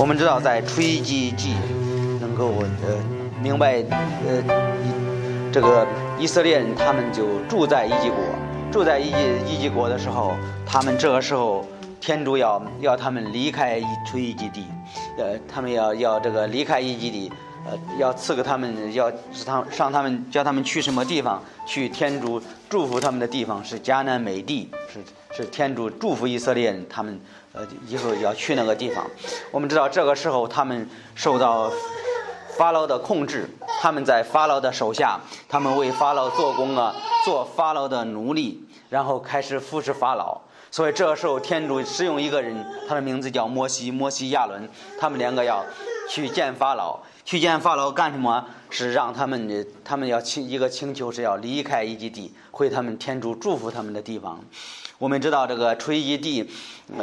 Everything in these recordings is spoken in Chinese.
我们知道，在出埃及记能够呃明白呃这个以色列人他们就住在伊及国，住在伊及伊及国的时候，他们这个时候天主要要他们离开出埃及地，呃，他们要要这个离开伊及地，呃，要赐给他们，要使他让他们叫他们去什么地方？去天主祝福他们的地方是迦南美地，是是天主祝福以色列人他们。呃，以后要去那个地方。我们知道这个时候他们受到法老的控制，他们在法老的手下，他们为法老做工啊，做法老的奴隶，然后开始服侍法老。所以这个时候天主使用一个人，他的名字叫摩西，摩西亚伦，他们两个要去见法老，去见法老干什么？是让他们，他们要请一个请求是要离开一基地，回他们天主祝福他们的地方。我们知道这个垂一地，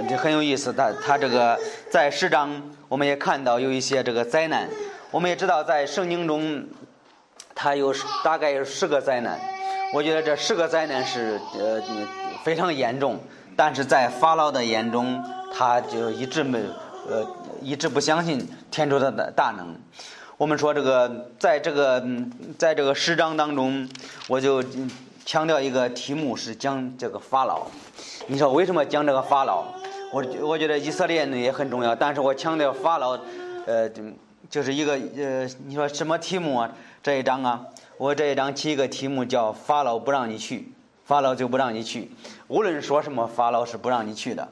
这很有意思。他他这个在十章，我们也看到有一些这个灾难。我们也知道在圣经中，它有大概有十个灾难。我觉得这十个灾难是呃非常严重，但是在法老的眼中，他就一直没呃一直不相信天主的大能。我们说这个在这个在这个十章当中，我就。强调一个题目是讲这个法老，你说为什么讲这个法老？我我觉得以色列人也很重要，但是我强调法老，呃，就是一个呃，你说什么题目啊？这一章啊，我这一章起一个题目叫法老不让你去，法老就不让你去，无论说什么，法老是不让你去的。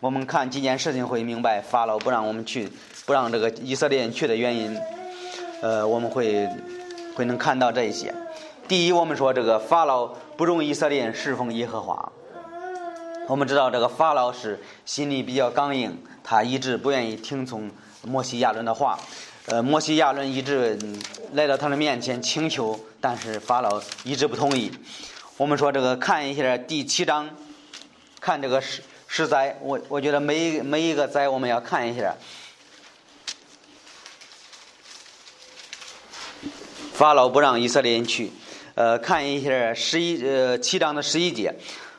我们看几件事情会明白法老不让我们去，不让这个以色列人去的原因，呃，我们会会能看到这一些。第一，我们说这个法老不容以色列人侍奉耶和华。我们知道这个法老是心里比较刚硬，他一直不愿意听从摩西亚伦的话。呃，摩西亚伦一直来到他的面前请求，但是法老一直不同意。我们说这个看一下第七章，看这个十十灾，我我觉得每每一个灾我们要看一下。法老不让以色列人去。呃，看一下十一呃七章的十一节，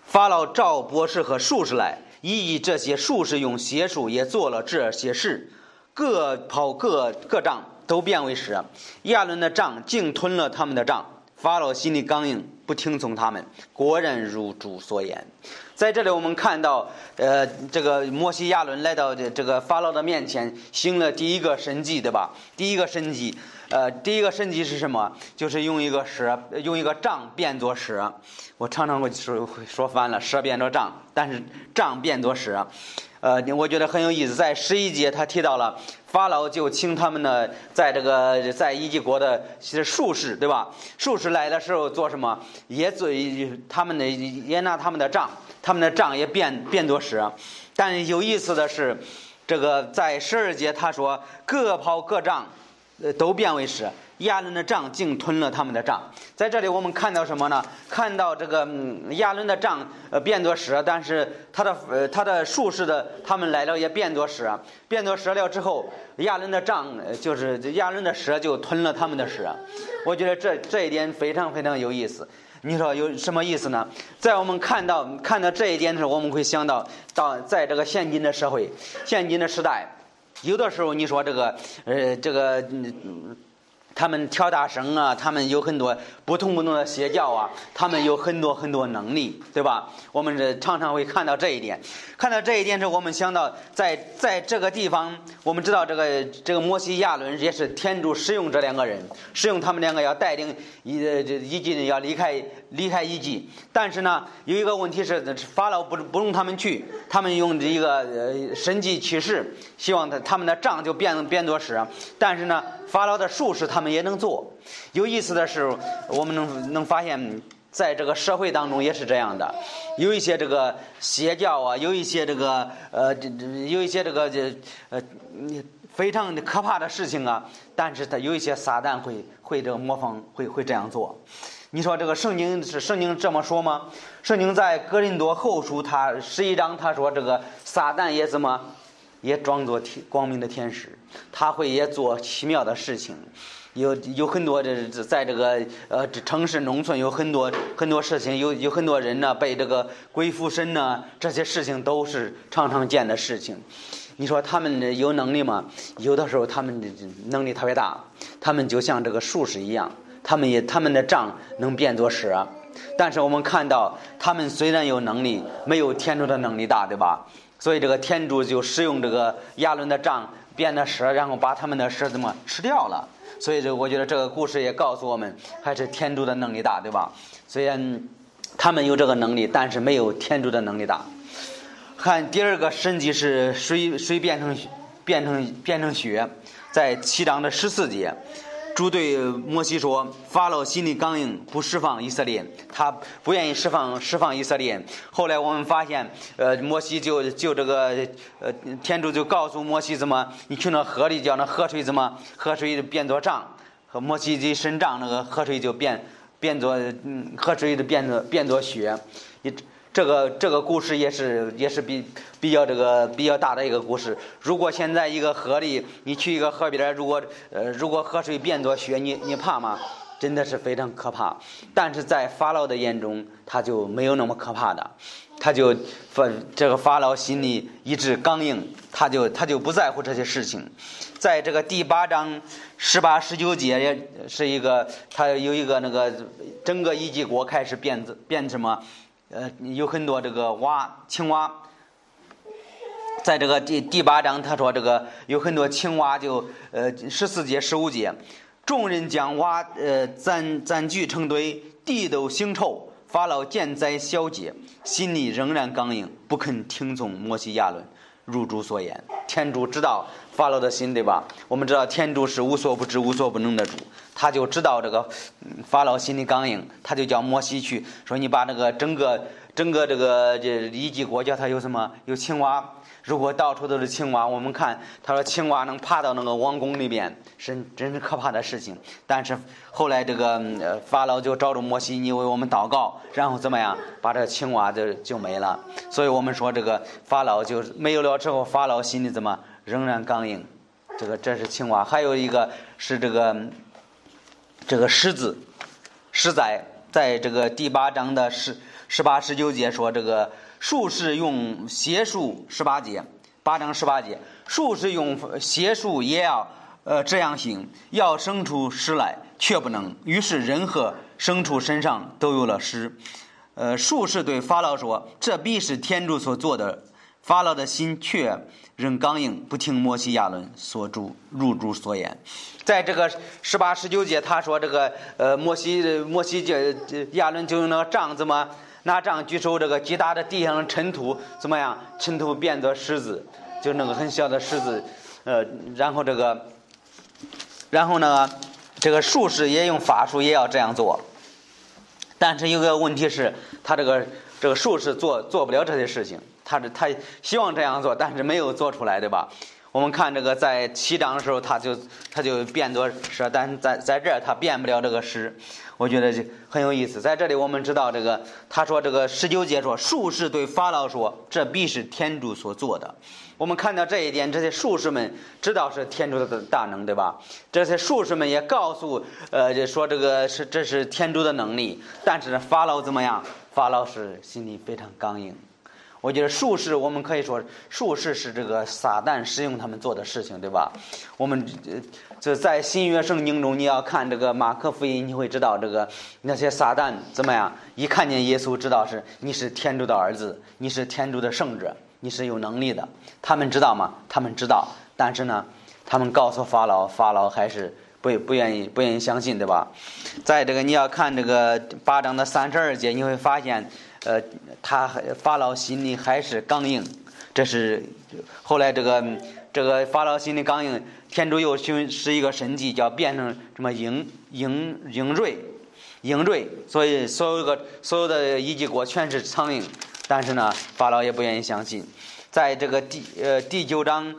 法老召博士和术士来，以以这些术士用邪术也做了这些事，各跑各各仗都变为蛇。亚伦的杖竟吞了他们的杖，法老心里刚硬，不听从他们，果然如主所言。在这里，我们看到，呃，这个摩西亚伦来到这这个法老的面前，行了第一个神迹，对吧？第一个神迹。呃，第一个神迹是什么？就是用一个蛇，用一个杖变作蛇。我常常会说说翻了，蛇变作杖，但是杖变作蛇。呃，我觉得很有意思。在十一节，他提到了法老就请他们的在这个在伊及国的是术士，对吧？术士来的时候做什么？也做他们的也拿他们的杖，他们的杖也变变作蛇。但有意思的是，这个在十二节他说各跑各仗。呃，都变为蛇。亚伦的杖竟吞了他们的杖。在这里，我们看到什么呢？看到这个亚伦的杖呃变作蛇，但是他的呃他的术士的他们来了也变作蛇，变作蛇了之后，亚伦的杖就是亚伦的蛇就吞了他们的蛇。我觉得这这一点非常非常有意思。你说有什么意思呢？在我们看到看到这一点的时候，我们会想到到在这个现今的社会，现今的时代。有的时候，你说这个，呃，这个，嗯。他们跳大绳啊，他们有很多不同不同的邪教啊，他们有很多很多能力，对吧？我们这常常会看到这一点，看到这一点之后，我们想到在在这个地方，我们知道这个这个摩西亚伦也是天主使用这两个人，使用他们两个要带领一这一级人要离开离开一级，但是呢，有一个问题是法老不不容他们去，他们用这一个呃神迹启示，希望他他们的杖就变变作使，但是呢。法老的术士他们也能做。有意思的是，我们能能发现，在这个社会当中也是这样的。有一些这个邪教啊，有一些这个呃，有一些这个这呃，非常可怕的事情啊。但是他有一些撒旦会会这个模仿，会会这样做。你说这个圣经是圣经这么说吗？圣经在格林多后书他十一章他说这个撒旦也怎么？也装作天光明的天使，他会也做奇妙的事情，有有很多这在这个呃城市农村有很多很多事情，有有很多人呢被这个鬼附身呢，这些事情都是常常见的事情。你说他们有能力吗？有的时候他们的能力特别大，他们就像这个术士一样，他们也他们的杖能变作蛇。但是我们看到，他们虽然有能力，没有天主的能力大，对吧？所以这个天主就使用这个亚伦的杖变的蛇，然后把他们的蛇怎么吃掉了？所以这我觉得这个故事也告诉我们，还是天主的能力大，对吧？虽然他们有这个能力，但是没有天主的能力大。看第二个神迹是水水变成变成变成血，在七章的十四节。主对摩西说：“法老心里刚硬，不释放以色列，他不愿意释放释放以色列。后来我们发现，呃，摩西就就这个，呃，天主就告诉摩西怎么，你去那河里叫那河水怎么，河水变作杖，和摩西一伸杖，那个河水就变变作，嗯，河水就变作变作血。你。”这个这个故事也是也是比比较这个比较大的一个故事。如果现在一个河里，你去一个河边，如果呃如果河水变作血，你你怕吗？真的是非常可怕。但是在法老的眼中，他就没有那么可怕的，他就法这个法老心里一直刚硬，他就他就不在乎这些事情。在这个第八章十八十九节也是一个，他有一个那个整个一级国开始变变什么？呃，有很多这个蛙青蛙，在这个第第八章，他说这个有很多青蛙，就呃十四节十五节，众人将蛙呃攒攒聚成堆，地都腥臭。法老见灾小节，心里仍然刚硬，不肯听从摩西亚伦。如主所言，天主知道法老的心，对吧？我们知道天主是无所不知、无所不能的主，他就知道这个法老心里刚硬，他就叫摩西去说：“你把那个整个整个这个这一级国家，它有什么？有青蛙。”如果到处都是青蛙，我们看他说青蛙能爬到那个王宫里边，是真是可怕的事情。但是后来这个法老就找着摩西，你为我们祷告，然后怎么样，把这个青蛙就就没了。所以我们说这个法老就没有了之后，法老心里怎么仍然刚硬？这个这是青蛙，还有一个是这个这个狮子，狮在在这个第八章的十十八十九节说这个。术士用邪术十八节，八章十八节，术士用邪术也要呃这样行，要生出狮来，却不能。于是人和牲畜身上都有了狮。呃，术士对法老说：“这必是天主所做的。”法老的心却仍刚硬，不听摩西亚伦所主入主所言。在这个十八十九节，他说：“这个呃，摩西摩西就亚伦就用那个杖子嘛。”拿杖举手，这个击打的地上的尘土怎么样？尘土变作石子，就那个很小的石子，呃，然后这个，然后呢，这个术士也用法术也要这样做，但是有个问题是，他这个这个术士做做不了这些事情，他是他希望这样做，但是没有做出来，对吧？我们看这个在七章的时候，他就他就变作蛇，但是在在这儿他变不了这个石。我觉得就很有意思，在这里我们知道这个，他说这个十九节说，术士对法老说，这必是天主所做的。我们看到这一点，这些术士们知道是天主的大能，对吧？这些术士们也告诉，呃，说这个是这是天主的能力。但是法老怎么样？法老是心里非常刚硬。我觉得术士，我们可以说术士是这个撒旦使用他们做的事情，对吧？我们这在新约圣经中，你要看这个马克福音，你会知道这个那些撒旦怎么样？一看见耶稣，知道是你是天主的儿子，你是天主的圣者，你是有能力的。他们知道吗？他们知道，但是呢，他们告诉法老，法老还是不不愿意不愿意相信，对吧？在这个你要看这个八章的三十二节，你会发现。呃，他法老心里还是刚硬，这是后来这个这个法老心里刚硬，天主又寻是一个神迹，叫变成什么鹰鹰鹰锐鹰锐，所以所有个所有的一级国全是苍蝇，但是呢，法老也不愿意相信，在这个第呃第九章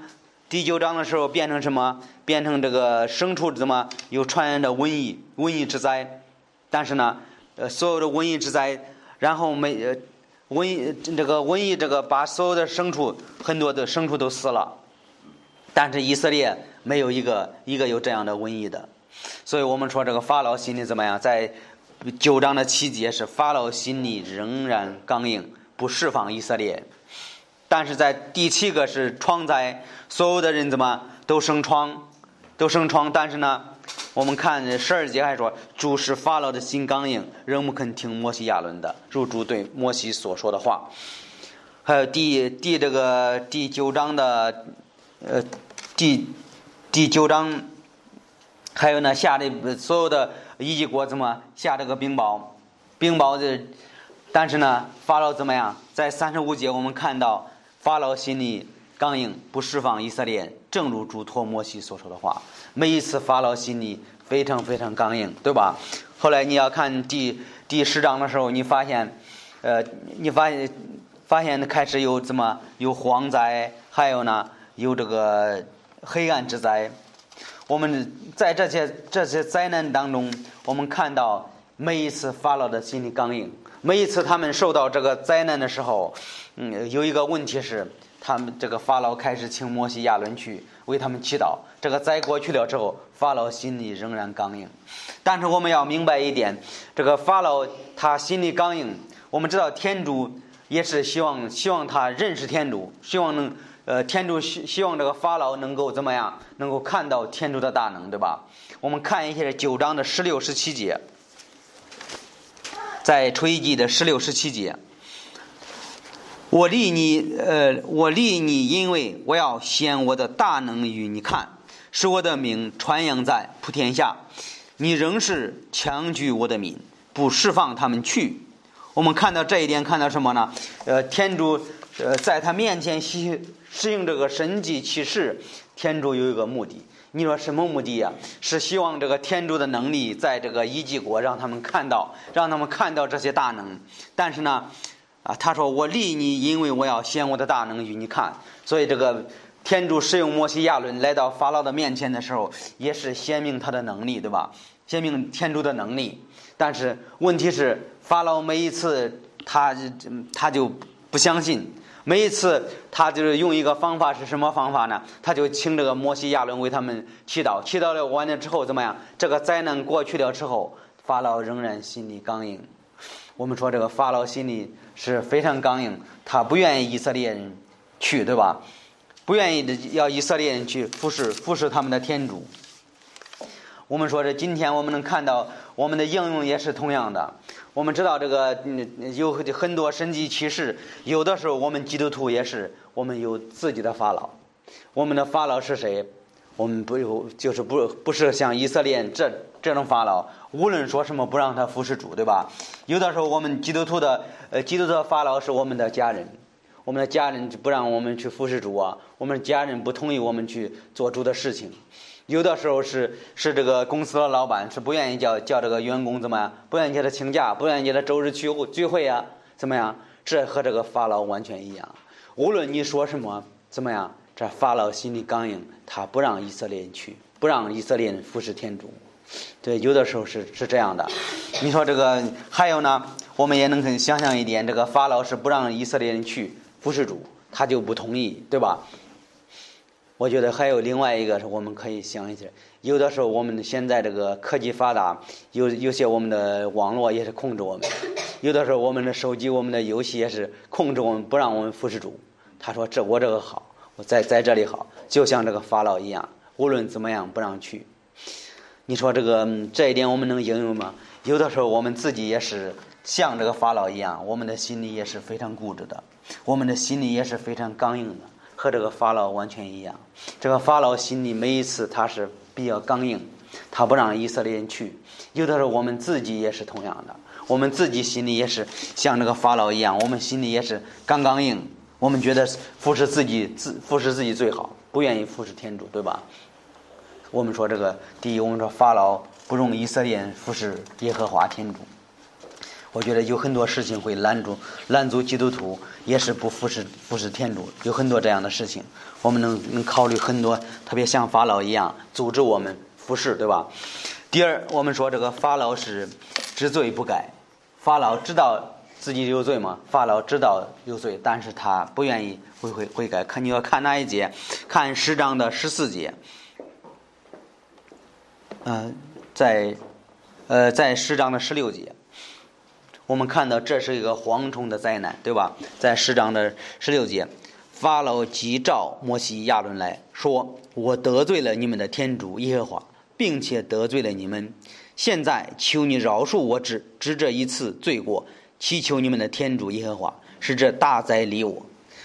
第九章的时候变成什么？变成这个牲畜怎么又传染着瘟疫瘟疫之灾，但是呢，呃所有的瘟疫之灾。然后没，瘟疫这个瘟疫这个把所有的牲畜很多的牲畜都死了，但是以色列没有一个一个有这样的瘟疫的，所以我们说这个法老心里怎么样？在九章的七节是法老心里仍然刚硬，不释放以色列。但是在第七个是疮灾，所有的人怎么都生疮，都生疮。但是呢，我们看十二节还说，主是法老的心刚硬，仍不肯听摩西亚伦的，如主对摩西所说的话。还有第第这个第九章的，呃，第第九章，还有呢下的所有的一级国怎么下这个冰雹，冰雹的，但是呢法老怎么样？在三十五节我们看到。法老心里刚硬，不释放以色列，正如主托摩西所说的话。每一次法老心里非常非常刚硬，对吧？后来你要看第第十章的时候，你发现，呃，你发现发现开始有怎么有蝗灾，还有呢有这个黑暗之灾。我们在这些这些灾难当中，我们看到每一次法老的心里刚硬。每一次他们受到这个灾难的时候，嗯，有一个问题是，他们这个法老开始请摩西亚伦去为他们祈祷。这个灾过去了之后，法老心里仍然刚硬。但是我们要明白一点，这个法老他心里刚硬。我们知道天主也是希望希望他认识天主，希望能呃天主希希望这个法老能够怎么样，能够看到天主的大能，对吧？我们看一下九章的十六、十七节。在吹记的十六十七节，我立你，呃，我立你，因为我要显我的大能与你看，使我的名传扬在普天下。你仍是强拒我的名，不释放他们去。我们看到这一点，看到什么呢？呃，天主，呃，在他面前实实行这个神迹启示，天主有一个目的。你说什么目的呀？是希望这个天主的能力在这个一级国让他们看到，让他们看到这些大能。但是呢，啊，他说我立你，因为我要显我的大能与你看。所以这个天主使用摩西亚伦来到法老的面前的时候，也是显明他的能力，对吧？显明天主的能力。但是问题是，法老每一次他他就不相信。每一次，他就是用一个方法是什么方法呢？他就请这个摩西亚伦为他们祈祷，祈祷了完了之后怎么样？这个灾难过去了之后，法老仍然心里刚硬。我们说这个法老心里是非常刚硬，他不愿意以色列人去，对吧？不愿意要以色列人去服侍服侍他们的天主。我们说这今天我们能看到我们的应用也是同样的。我们知道这个有很多神迹奇事，有的时候我们基督徒也是，我们有自己的法老。我们的法老是谁？我们不有就是不不是像以色列这这种法老，无论说什么不让他服侍主，对吧？有的时候我们基督徒的呃基督徒的法老是我们的家人，我们的家人不让我们去服侍主啊，我们家人不同意我们去做主的事情。有的时候是是这个公司的老板是不愿意叫叫这个员工怎么样？不愿意叫他请假，不愿意叫他周日聚会聚会呀？怎么样？这和这个法老完全一样。无论你说什么，怎么样？这法老心里刚硬，他不让以色列人去，不让以色列人服侍天主。对，有的时候是是这样的。你说这个还有呢？我们也能很想象一点，这个法老是不让以色列人去服侍主，他就不同意，对吧？我觉得还有另外一个是我们可以想一下，有的时候我们现在这个科技发达，有有些我们的网络也是控制我们，有的时候我们的手机、我们的游戏也是控制我们，不让我们服侍主。他说：“这我这个好，我在在这里好，就像这个法老一样，无论怎么样不让去。”你说这个这一点我们能应用吗？有的时候我们自己也是像这个法老一样，我们的心里也是非常固执的，我们的心里也是非常刚硬的。和这个法老完全一样，这个法老心里每一次他是比较刚硬，他不让以色列人去。有的时候我们自己也是同样的，我们自己心里也是像这个法老一样，我们心里也是刚刚硬。我们觉得服侍自己自服侍自己最好，不愿意服侍天主，对吧？我们说这个第一，我们说法老不容以色列人服侍耶和华天主。我觉得有很多事情会拦住拦住基督徒，也是不服侍服侍天主，有很多这样的事情，我们能能考虑很多，特别像法老一样阻止我们服侍，对吧？第二，我们说这个法老是知罪不改，法老知道自己有罪吗？法老知道有罪，但是他不愿意悔悔悔改。看你要看哪一节？看十章的十四节。嗯，在呃在十章的十六节。我们看到这是一个蝗虫的灾难，对吧？在十章的十六节，法老急召摩西、亚伦来说：“我得罪了你们的天主耶和华，并且得罪了你们。现在求你饶恕我只只这一次罪过，祈求你们的天主耶和华使这大灾离我。”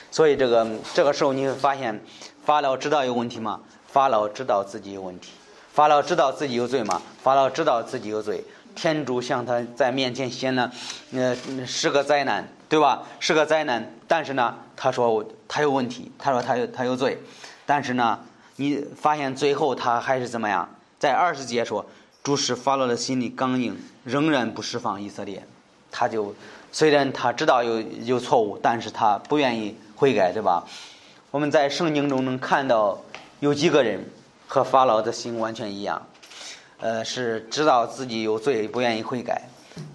所以这个这个时候你会发现，法老知道有问题吗？法老知道自己有问题。法老知道自己有罪吗？法老知道自己有罪。天主向他在面前显了，呃，是个灾难，对吧？是个灾难。但是呢，他说他有问题，他说他有他有罪。但是呢，你发现最后他还是怎么样？在二十节说，主使法老的心里刚硬，仍然不释放以色列。他就虽然他知道有有错误，但是他不愿意悔改，对吧？我们在圣经中能看到有几个人和法老的心完全一样。呃，是知道自己有罪，不愿意悔改，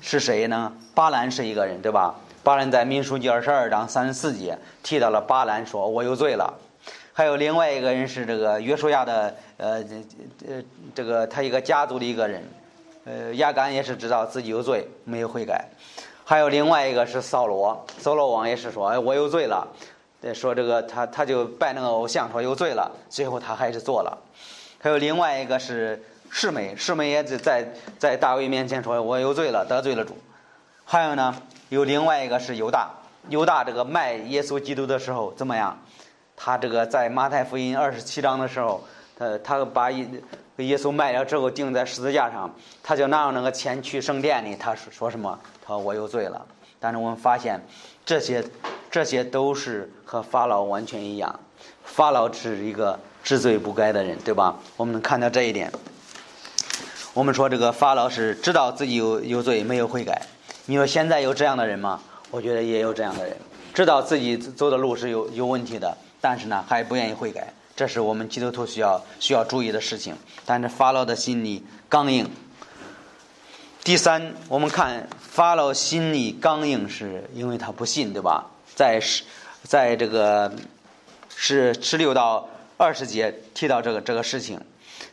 是谁呢？巴兰是一个人，对吧？巴兰在民书记二十二章三十四节提到了巴兰，说我有罪了。还有另外一个人是这个约书亚的，呃，呃，这个他一个家族的一个人，呃，亚干也是知道自己有罪，没有悔改。还有另外一个是扫罗，扫罗王也是说，哎，我有罪了。说这个他他就拜那个偶像，说有罪了，最后他还是做了。还有另外一个是。世美，世美也在在大卫面前说：“我有罪了，得罪了主。”还有呢，有另外一个是犹大，犹大这个卖耶稣基督的时候怎么样？他这个在马太福音二十七章的时候，他他把耶耶稣卖了之后钉在十字架上，他就拿着那个钱去圣殿里，他说说什么？他说我有罪了。但是我们发现，这些这些都是和法老完全一样，法老只是一个知罪不该的人，对吧？我们能看到这一点。我们说这个法老是知道自己有有罪，没有悔改。你说现在有这样的人吗？我觉得也有这样的人，知道自己走的路是有有问题的，但是呢还不愿意悔改。这是我们基督徒需要需要注意的事情。但是法老的心里刚硬。第三，我们看法老心里刚硬，是因为他不信，对吧？在十，在这个是十六到二十节提到这个这个事情。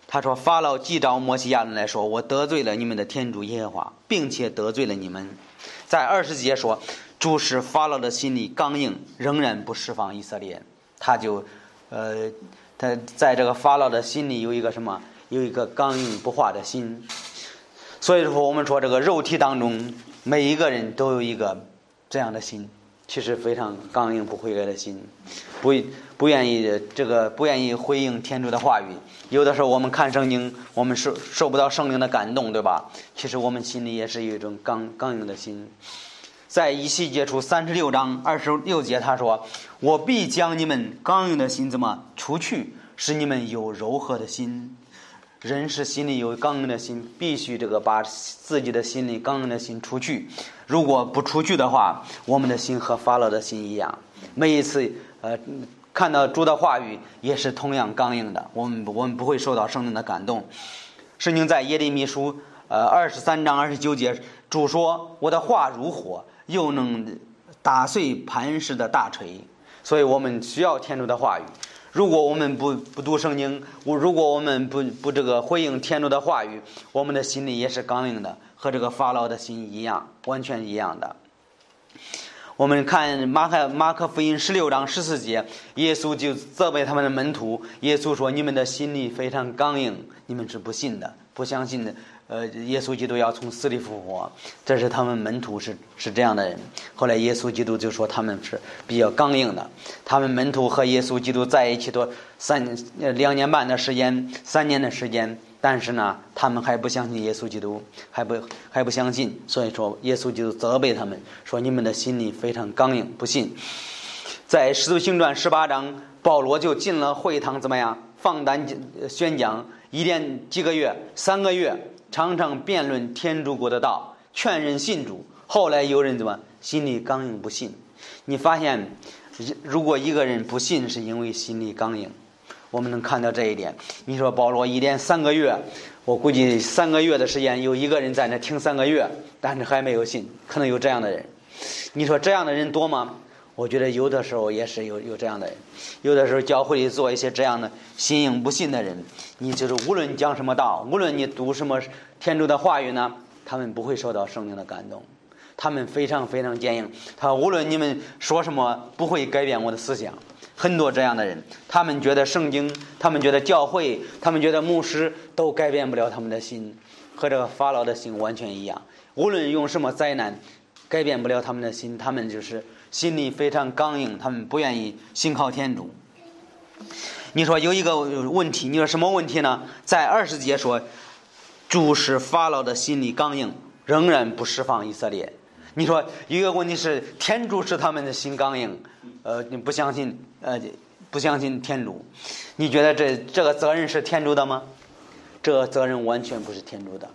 他说：“法老既召摩西亚人来说，我得罪了你们的天主耶和华，并且得罪了你们。”在二十节说：“主使法老的心里刚硬，仍然不释放以色列。”他就，呃，他在这个法老的心里有一个什么？有一个刚硬不化的心。所以说，我们说这个肉体当中每一个人都有一个这样的心。其实非常刚硬不悔改的心，不不愿意这个不愿意回应天主的话语。有的时候我们看圣经，我们受受不到圣灵的感动，对吧？其实我们心里也是有一种刚刚硬的心。在以西结出三十六章二十六节，他说：“我必将你们刚硬的心怎么除去，使你们有柔和的心。”人是心里有刚硬的心，必须这个把自己的心里刚硬的心除去。如果不出去的话，我们的心和法老的心一样。每一次，呃，看到主的话语也是同样刚硬的。我们我们不会受到圣灵的感动。圣经在耶利米书，呃，二十三章二十九节，主说：“我的话如火，又能打碎磐石的大锤。”所以我们需要天主的话语。如果我们不不读圣经，我如果我们不不这个回应天主的话语，我们的心里也是刚硬的。和这个法老的心一样，完全一样的。我们看马可马可福音十六章十四节，耶稣就责备他们的门徒。耶稣说：“你们的心里非常刚硬，你们是不信的，不相信的。呃，耶稣基督要从死里复活，这是他们门徒是是这样的人。后来耶稣基督就说他们是比较刚硬的。他们门徒和耶稣基督在一起多三两年半的时间，三年的时间。”但是呢，他们还不相信耶稣基督，还不还不相信，所以说耶稣基督责备他们说：“你们的心里非常刚硬，不信。”在使徒行传十八章，保罗就进了会堂，怎么样？放胆宣讲，一连几个月，三个月，常常辩论天主国的道，劝人信主。后来有人怎么心里刚硬不信？你发现，如果一个人不信，是因为心里刚硬。我们能看到这一点。你说保罗一连三个月，我估计三个月的时间有一个人在那听三个月，但是还没有信，可能有这样的人。你说这样的人多吗？我觉得有的时候也是有有这样的人。有的时候教会里做一些这样的信硬不信的人，你就是无论讲什么道，无论你读什么天主的话语呢，他们不会受到圣灵的感动，他们非常非常坚硬。他无论你们说什么，不会改变我的思想。很多这样的人，他们觉得圣经，他们觉得教会，他们觉得牧师都改变不了他们的心，和这个法老的心完全一样。无论用什么灾难，改变不了他们的心，他们就是心里非常刚硬，他们不愿意信靠天主。你说有一个问题，你说什么问题呢？在二十节说，主使法老的心里刚硬，仍然不释放以色列。你说一个问题是天主使他们的心刚硬，呃，你不相信，呃，不相信天主，你觉得这这个责任是天主的吗？这个责任完全不是天主的。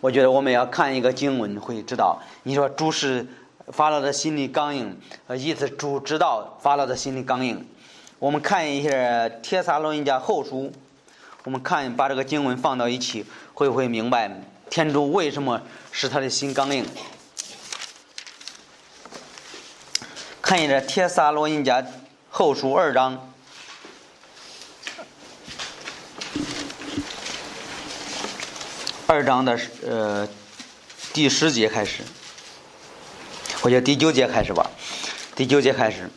我觉得我们要看一个经文会知道。你说主是法老的心里刚硬，呃，意思主知道法老的心里刚硬。我们看一下《帖撒罗尼迦后书》，我们看把这个经文放到一起，会不会明白天主为什么使他的心刚硬？看一下《帖撒罗尼迦后书》二章，二章的呃第十节开始，或者第九节开始吧，第九节开始。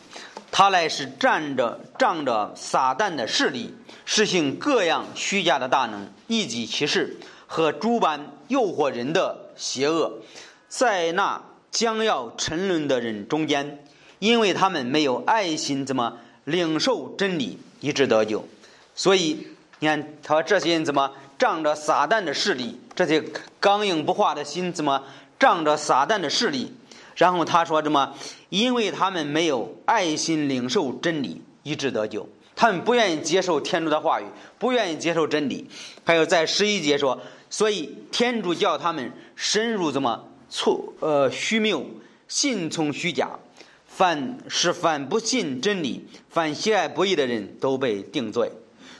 他来是站着仗着撒旦的势力，实行各样虚假的大能，一己其事和诸般诱惑人的邪恶，在那将要沉沦的人中间，因为他们没有爱心，怎么领受真理，以致得救？所以你看，他这些人怎么仗着撒旦的势力，这些刚硬不化的心怎么仗着撒旦的势力？然后他说：“什么？因为他们没有爱心领受真理，以致得救。他们不愿意接受天主的话语，不愿意接受真理。还有在十一节说，所以天主叫他们深入怎么错呃虚谬，信从虚假。凡是凡不信真理，凡喜爱不义的人都被定罪。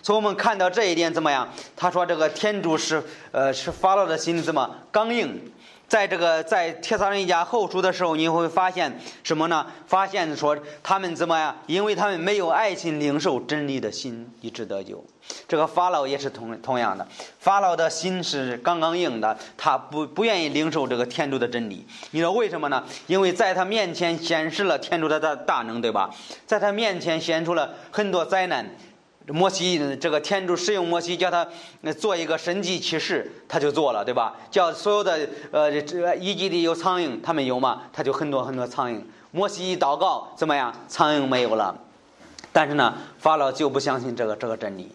所以我们看到这一点怎么样？他说这个天主是呃是发了的心怎么刚硬？”在这个在帖撒罗尼迦后书的时候，你会发现什么呢？发现说他们怎么样？因为他们没有爱心领受真理的心，以致得救。这个法老也是同同样的，法老的心是刚刚硬的，他不不愿意领受这个天主的真理。你知道为什么呢？因为在他面前显示了天主的大大能，对吧？在他面前显出了很多灾难。摩西这个天主使用摩西，叫他做一个神迹启示，他就做了，对吧？叫所有的呃，这伊及里有苍蝇，他们有吗？他就很多很多苍蝇。摩西一祷告，怎么样？苍蝇没有了。但是呢，法老就不相信这个这个真理。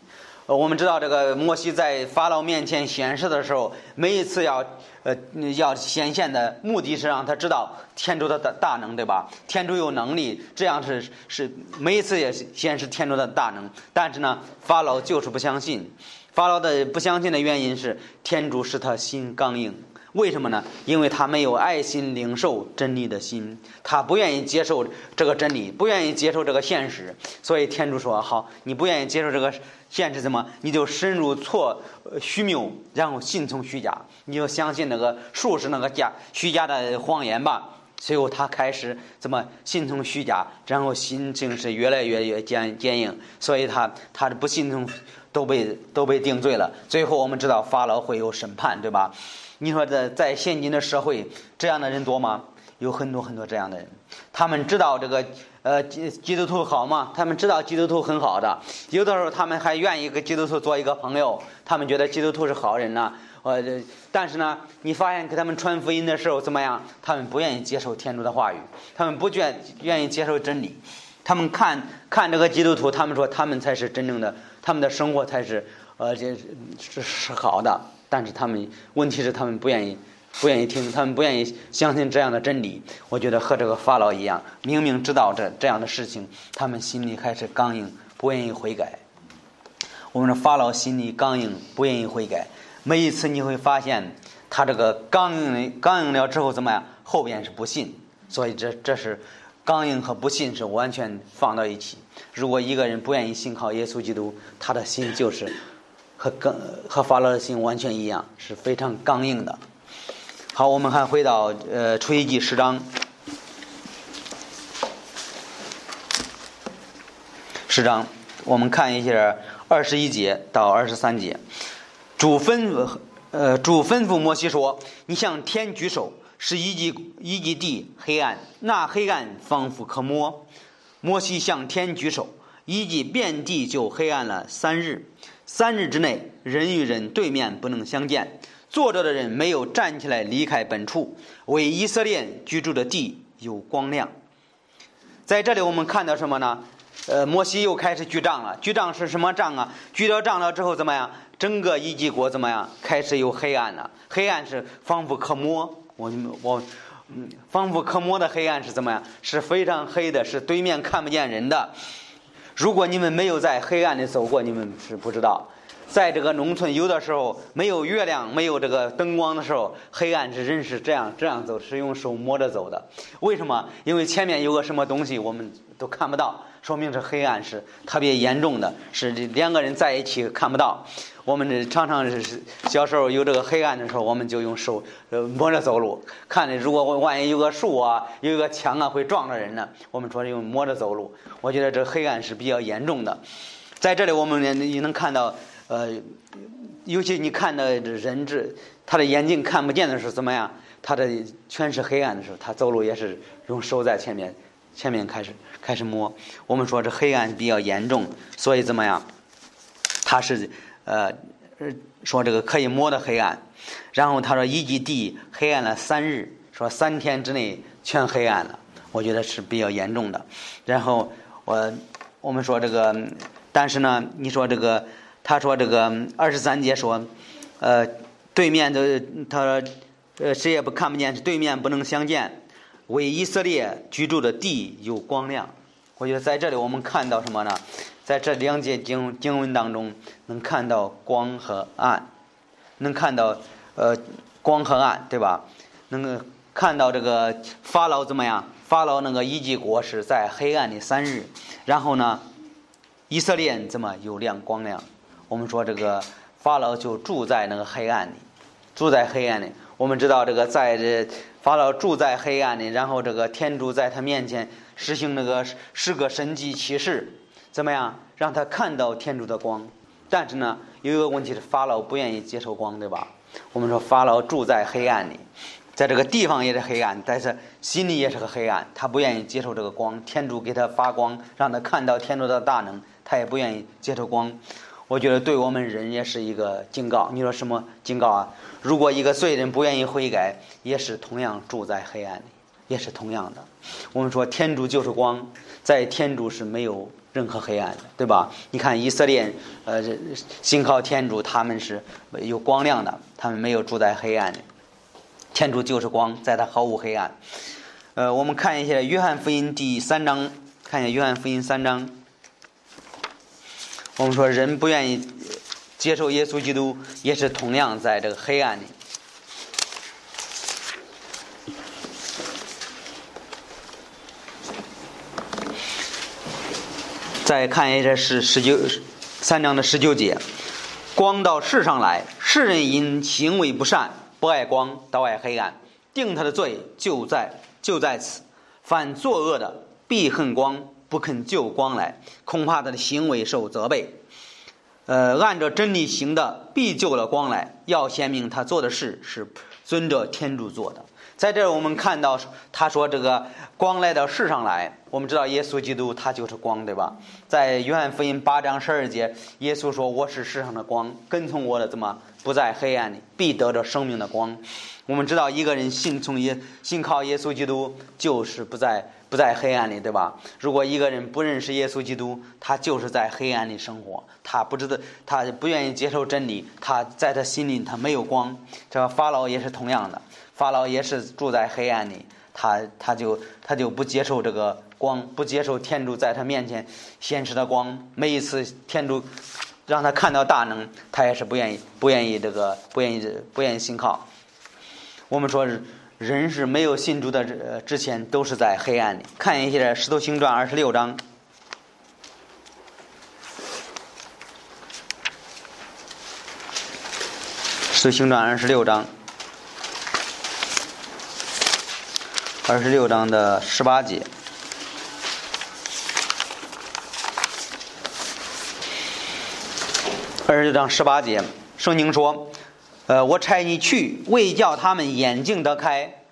我们知道，这个摩西在法老面前显示的时候，每一次要。呃，要显现的目的是让他知道天主的大大能，对吧？天主有能力，这样是是每一次也显示天主的大能。但是呢，法老就是不相信。法老的不相信的原因是天主使他心刚硬。为什么呢？因为他没有爱心领受真理的心，他不愿意接受这个真理，不愿意接受这个现实。所以天主说：“好，你不愿意接受这个。”现实怎么？你就深入错虚谬，然后信从虚假，你就相信那个术士那个假虚假的谎言吧。最后他开始怎么信从虚假，然后心情是越来越越坚坚硬，所以他他的不信从都被都被定罪了。最后我们知道法老会有审判，对吧？你说在在现今的社会，这样的人多吗？有很多很多这样的人，他们知道这个。呃，基基督徒好吗？他们知道基督徒很好的，有的时候他们还愿意跟基督徒做一个朋友，他们觉得基督徒是好人呢。呃，但是呢，你发现给他们传福音的时候怎么样？他们不愿意接受天主的话语，他们不愿愿意接受真理。他们看看这个基督徒，他们说他们才是真正的，他们的生活才是呃这是是好的。但是他们问题是他们不愿意。不愿意听，他们不愿意相信这样的真理。我觉得和这个法老一样，明明知道这这样的事情，他们心里还是刚硬，不愿意悔改。我们的法老心里刚硬，不愿意悔改。每一次你会发现，他这个刚硬刚硬了之后怎么样？后边是不信。所以这这是刚硬和不信是完全放到一起。如果一个人不愿意信靠耶稣基督，他的心就是和刚和法老的心完全一样，是非常刚硬的。好，我们还回到呃《出埃及十章，十章，我们看一下二十一节到二十三节。主吩咐呃，主吩咐摩西说：“你向天举手，使一级一级地黑暗，那黑暗仿佛可摸。”摩西向天举手，以及遍地就黑暗了三日。三日之内，人与人对面不能相见。坐着的人没有站起来离开本处，为以色列居住的地有光亮。在这里，我们看到什么呢？呃，摩西又开始举杖了。举杖是什么杖啊？举了杖了之后怎么样？整个一级国怎么样？开始有黑暗了。黑暗是仿佛可摸。我我，嗯，仿佛可摸的黑暗是怎么样？是非常黑的，是对面看不见人的。如果你们没有在黑暗里走过，你们是不知道。在这个农村，有的时候没有月亮、没有这个灯光的时候，黑暗是人是这样这样走，是用手摸着走的。为什么？因为前面有个什么东西，我们都看不到，说明这黑暗是特别严重的，是两个人在一起看不到。我们这常常是小时候有这个黑暗的时候，我们就用手呃摸着走路。看着如果万一有个树啊，有一个墙啊，会撞着人呢，我们说用摸着走路。我觉得这黑暗是比较严重的。在这里，我们也能看到。呃，尤其你看到人这他的眼睛看不见的时候怎么样？他的全是黑暗的时候，他走路也是用手在前面，前面开始开始摸。我们说这黑暗比较严重，所以怎么样？他是呃说这个可以摸的黑暗。然后他说一级地黑暗了三日，说三天之内全黑暗了。我觉得是比较严重的。然后我我们说这个，但是呢，你说这个。他说：“这个二十三节说，呃，对面的他说，呃，谁也不看不见，是对面不能相见。为以色列居住的地有光亮。我觉得在这里我们看到什么呢？在这两节经经文当中，能看到光和暗，能看到呃光和暗，对吧？能够看到这个法老怎么样？法老那个一级国是在黑暗的三日，然后呢，以色列怎么有亮光亮？”我们说这个法老就住在那个黑暗里，住在黑暗里。我们知道这个在这法老住在黑暗里，然后这个天主在他面前实行那个十个神迹启示，怎么样让他看到天主的光？但是呢，有一个问题是法老不愿意接受光，对吧？我们说法老住在黑暗里，在这个地方也是黑暗，但是心里也是个黑暗，他不愿意接受这个光。天主给他发光，让他看到天主的大能，他也不愿意接受光。我觉得对我们人也是一个警告。你说什么警告啊？如果一个罪人不愿意悔改，也是同样住在黑暗里，也是同样的。我们说天主就是光，在天主是没有任何黑暗的，对吧？你看以色列，呃，信靠天主，他们是有光亮的，他们没有住在黑暗里。天主就是光，在他毫无黑暗。呃，我们看一下约翰福音第三章，看一下约翰福音三章。我们说，人不愿意接受耶稣基督，也是同样在这个黑暗里。再看一下是十九三章的十九节：光到世上来，世人因行为不善，不爱光，倒爱黑暗。定他的罪就在就在此。犯作恶的必恨光。不肯救光来，恐怕他的行为受责备。呃，按照真理行的，必救了光来。要显明他做的事是遵着天主做的。在这儿，我们看到他说：“这个光来到世上来。”我们知道耶稣基督他就是光，对吧？在约翰福音八章十二节，耶稣说：“我是世上的光，跟从我的怎么不在黑暗里，必得着生命的光。”我们知道，一个人信从耶信靠耶稣基督，就是不在。不在黑暗里，对吧？如果一个人不认识耶稣基督，他就是在黑暗里生活。他不知道，他不愿意接受真理。他在他心里，他没有光。这个法老也是同样的，法老也是住在黑暗里。他他就他就不接受这个光，不接受天主在他面前显示的光。每一次天主让他看到大能，他也是不愿意，不愿意这个，不愿意不愿意信靠。我们说。人是没有信主的之之前都是在黑暗里。看一下《石头行传》二十六章，《石头行传》二十六章，二十六章的十八节，二十六章十八节，圣经说。呃，我差你去，为叫他们眼睛得开，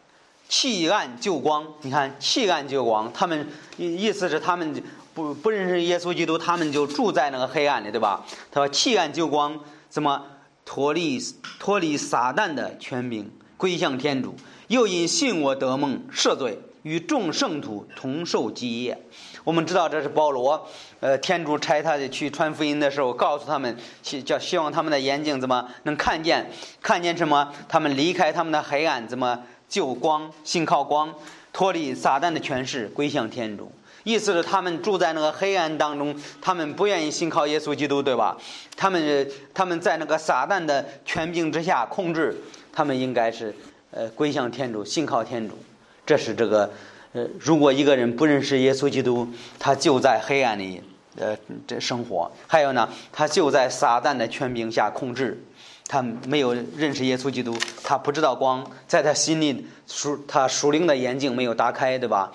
弃暗就光。你看，弃暗就光，他们意意思是他们不不认识耶稣基督，他们就住在那个黑暗里，对吧？他说弃暗就光，怎么脱离脱离撒旦的权柄，归向天主，又因信我得梦赦罪，与众圣徒同受基业。我们知道这是保罗，呃，天主差他去传福音的时候，告诉他们，希叫希望他们的眼睛怎么能看见，看见什么？他们离开他们的黑暗，怎么救光？信靠光，脱离撒旦的权势，归向天主。意思是他们住在那个黑暗当中，他们不愿意信靠耶稣基督，对吧？他们他们在那个撒旦的权柄之下控制，他们应该是呃归向天主，信靠天主。这是这个呃，如果一个人不认识耶稣基督，他就在黑暗里呃这生活。还有呢，他就在撒旦的权柄下控制，他没有认识耶稣基督，他不知道光，在他心里属他属灵的眼睛没有打开，对吧？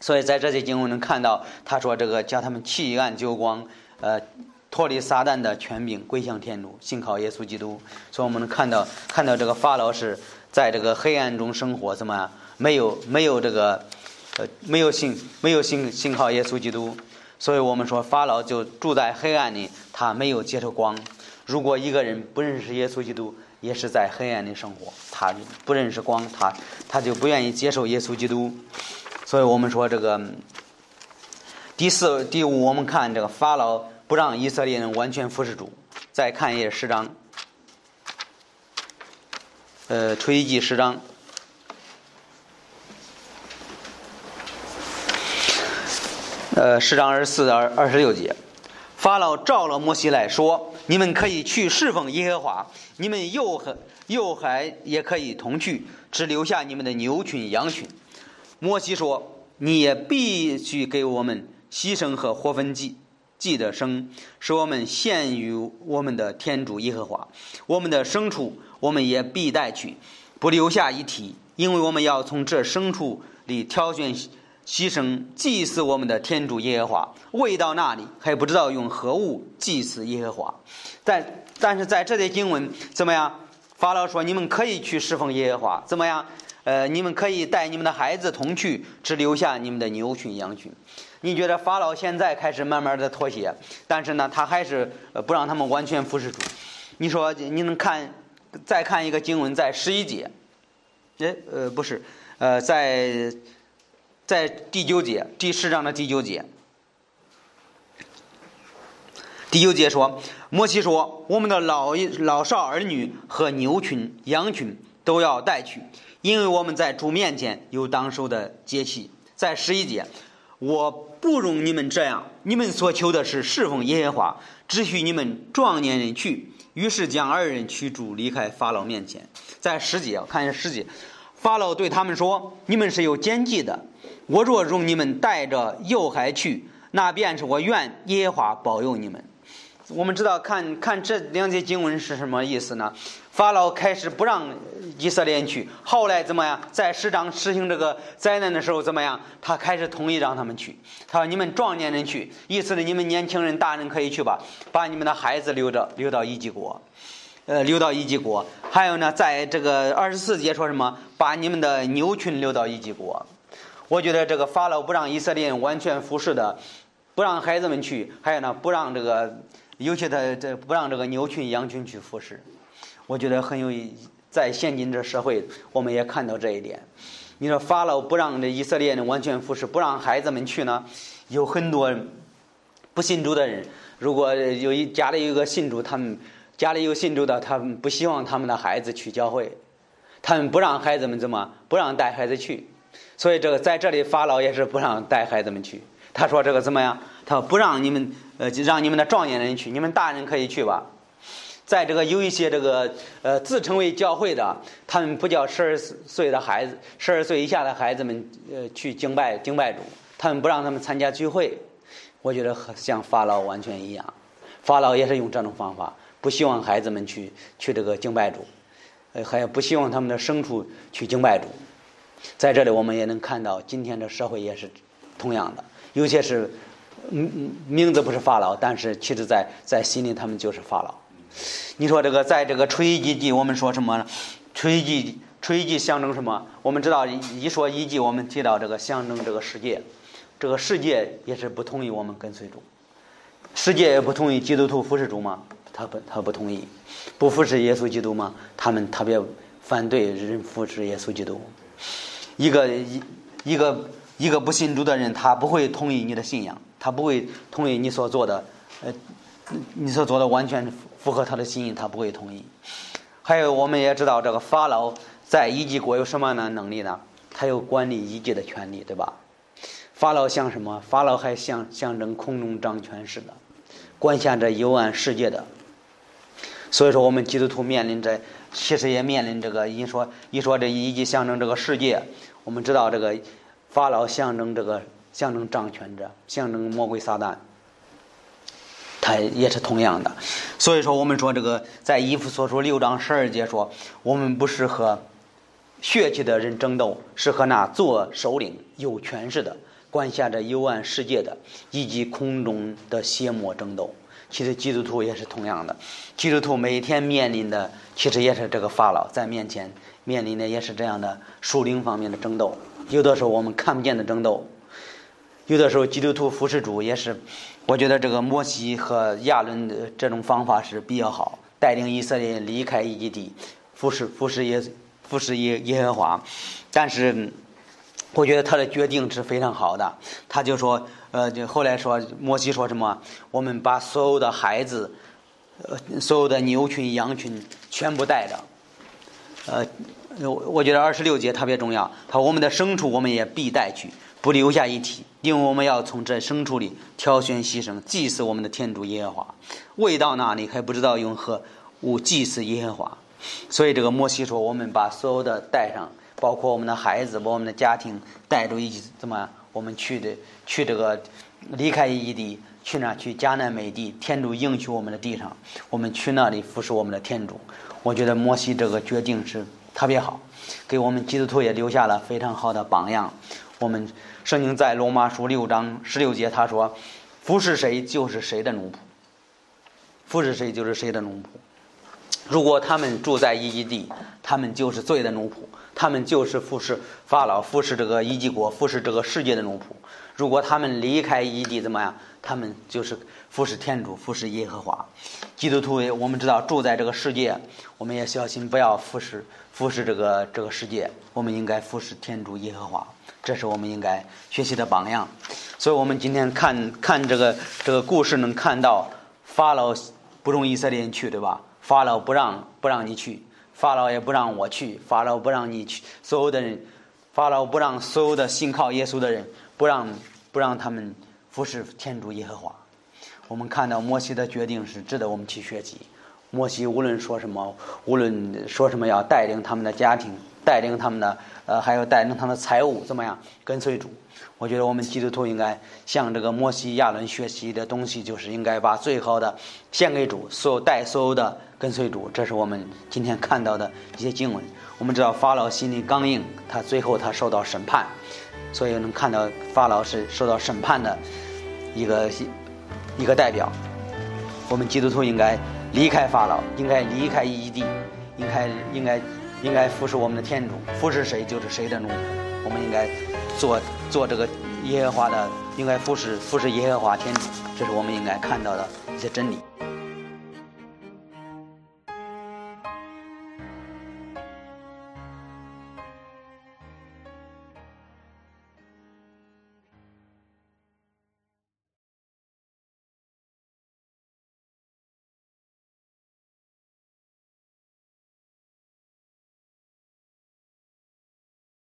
所以在这些经文能看到，他说这个叫他们弃暗就光，呃，脱离撒旦的权柄，归向天主，信靠耶稣基督。所以我们能看到，看到这个法老是在这个黑暗中生活，怎么没有没有这个，呃，没有信没有信信靠耶稣基督。所以我们说法老就住在黑暗里，他没有接受光。如果一个人不认识耶稣基督，也是在黑暗里生活，他不认识光，他他就不愿意接受耶稣基督。所以我们说这个第四、第五，我们看这个法老不让以色列人完全服侍主。再看一页十章，呃，出埃及十章，呃，十章二十四到二十六节，法老召了摩西来说：“你们可以去侍奉耶和华，你们幼和幼孩也可以同去，只留下你们的牛群羊群。”摩西说：“你也必须给我们牺牲和活分祭，祭的生，使我们献于我们的天主耶和华。我们的牲畜，我们也必带去，不留下一体，因为我们要从这牲畜里挑选牺牲，祭祀我们的天主耶和华。未到那里，还不知道用何物祭祀耶和华。但但是在这些经文怎么样？法老说：你们可以去侍奉耶和华，怎么样？”呃，你们可以带你们的孩子同去，只留下你们的牛群羊群。你觉得法老现在开始慢慢的妥协，但是呢，他还是不让他们完全服侍主。你说你能看，再看一个经文，在十一节，哎，呃，不是，呃，在在第九节，第十章的第九节，第九节说，摩西说，我们的老老少儿女和牛群羊群都要带去。因为我们在主面前有当受的节气，在十一节，我不容你们这样，你们所求的是侍奉耶和华，只许你们壮年人去。于是将二人驱逐离开法老面前。在十节，看一下十节，法老对他们说：“你们是有奸计的，我若容你们带着幼孩去，那便是我愿耶和华保佑你们。”我们知道，看看这两节经文是什么意思呢？法老开始不让以色列人去，后来怎么样？在十章实行这个灾难的时候怎么样？他开始同意让他们去。他说：“你们壮年人去，意思是你们年轻人、大人可以去吧，把你们的孩子留着，留到一级国，呃，留到一级国。还有呢，在这个二十四节说什么？把你们的牛群留到一级国。我觉得这个法老不让以色列人完全服侍的，不让孩子们去，还有呢，不让这个。尤其他这不让这个牛群羊群去服侍，我觉得很有意义。在现今这社会，我们也看到这一点。你说法老不让这以色列人完全服侍，不让孩子们去呢？有很多不信主的人，如果有一家里有个信主，他们家里有信主的，他们不希望他们的孩子去教会，他们不让孩子们怎么不让带孩子去。所以这个在这里，法老也是不让带孩子们去。他说这个怎么样？他不让你们。呃，让你们的壮年人去，你们大人可以去吧。在这个有一些这个呃自称为教会的，他们不叫十二岁的孩子，十二岁以下的孩子们呃去敬拜敬拜主，他们不让他们参加聚会。我觉得和像法老完全一样，法老也是用这种方法，不希望孩子们去去这个敬拜主，呃，还不希望他们的牲畜去敬拜主。在这里，我们也能看到今天的社会也是同样的，有些是。嗯，名字不是法老，但是其实，在在心里他们就是法老。你说这个，在这个吹记记，我们说什么？吹吹记象征什么？我们知道，一说一季，我们提到这个象征这个世界。这个世界也是不同意我们跟随主，世界也不同意基督徒服侍主吗？他不，他不同意，不服侍耶稣基督吗？他们特别反对人服侍耶稣基督。一个一一个一个不信主的人，他不会同意你的信仰，他不会同意你所做的，呃，你所做的完全符合他的心意，他不会同意。还有，我们也知道这个法老在一级国有什么样的能力呢？他有管理一级的权利，对吧？法老像什么？法老还像象征空中掌权似的，管辖着幽暗世界的。所以说，我们基督徒面临着，其实也面临这个一说一说这一级象征这个世界。我们知道这个法老象征这个象征掌权者，象征魔鬼撒旦，他也是同样的。所以说，我们说这个在以弗所书六章十二节说，我们不是和血气的人争斗，是和那做首领有权势的、管辖着幽暗世界的以及空中的邪魔争斗。其实基督徒也是同样的，基督徒每天面临的其实也是这个法老在面前面临的也是这样的属灵方面的争斗。有的时候我们看不见的争斗，有的时候基督徒服侍主也是，我觉得这个摩西和亚伦的这种方法是比较好，带领以色列离开异地，服侍服侍耶服侍耶耶和华。但是我觉得他的决定是非常好的，他就说。呃，就后来说，摩西说什么？我们把所有的孩子，呃，所有的牛群、羊群全部带着。呃，我我觉得二十六节特别重要。他我们的牲畜我们也必带去，不留下一体，因为我们要从这牲畜里挑选牺牲，祭祀我们的天主耶和华。未到那里还不知道用何物祭祀耶和华。所以这个摩西说，我们把所有的带上，包括我们的孩子，把我们的家庭带着一起，怎么？我们去的去这个离开异地，去哪去迦南美地，天主应许我们的地上，我们去那里服侍我们的天主。我觉得摩西这个决定是特别好，给我们基督徒也留下了非常好的榜样。我们圣经在罗马书六章十六节他说：“服侍谁就是谁的奴仆，服侍谁就是谁的奴仆。如果他们住在异地，他们就是罪的奴仆。”他们就是服侍法老，服侍这个伊及国，服侍这个世界的奴仆。如果他们离开伊地，怎么样？他们就是服侍天主，服侍耶和华。基督徒，我们知道住在这个世界，我们也小心不要服侍服侍这个这个世界。我们应该服侍天主耶和华，这是我们应该学习的榜样。所以，我们今天看看这个这个故事，能看到法老不容以色列人去，对吧？法老不让不让你去。法老也不让我去，法老不让你去，所有的人，法老不让所有的信靠耶稣的人，不让不让他们服侍天主耶和华。我们看到摩西的决定是值得我们去学习。摩西无论说什么，无论说什么，要带领他们的家庭，带领他们的呃，还有带领他们的财物，怎么样跟随主？我觉得我们基督徒应该向这个摩西亚伦学习的东西，就是应该把最好的献给主，所有带所有的跟随主。这是我们今天看到的一些经文。我们知道法老心里刚硬，他最后他受到审判，所以能看到法老是受到审判的一个一个代表。我们基督徒应该离开法老，应该离开异地，应该应该应该服侍我们的天主，服侍谁就是谁的奴仆。我们应该。做做这个耶和华的，应该服侍服侍耶和华天主，这是我们应该看到的一些真理。